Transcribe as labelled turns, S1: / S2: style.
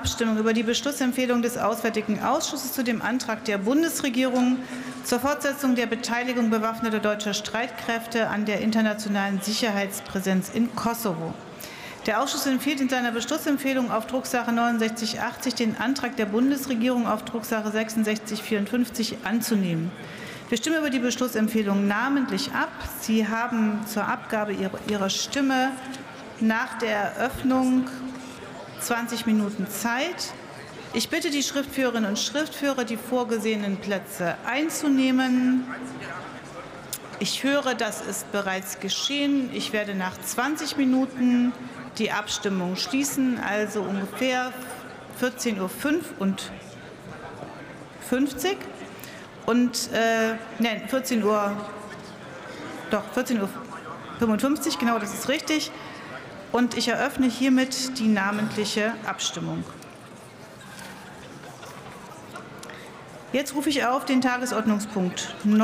S1: Abstimmung über die Beschlussempfehlung des Auswärtigen Ausschusses zu dem Antrag der Bundesregierung zur Fortsetzung der Beteiligung bewaffneter deutscher Streitkräfte an der internationalen Sicherheitspräsenz in Kosovo. Der Ausschuss empfiehlt in seiner Beschlussempfehlung auf Drucksache 6980 den Antrag der Bundesregierung auf Drucksache 6654 anzunehmen. Wir stimmen über die Beschlussempfehlung namentlich ab. Sie haben zur Abgabe Ihrer Stimme nach der Eröffnung 20 Minuten Zeit. Ich bitte die Schriftführerinnen und Schriftführer, die vorgesehenen Plätze einzunehmen. Ich höre, das ist bereits geschehen. Ich werde nach 20 Minuten die Abstimmung schließen, also ungefähr 14.05 Uhr und 50 und äh, nein, 14 Uhr, doch 14 Uhr 55, genau, das ist richtig. Und ich eröffne hiermit die namentliche Abstimmung. Jetzt rufe ich auf den Tagesordnungspunkt 9.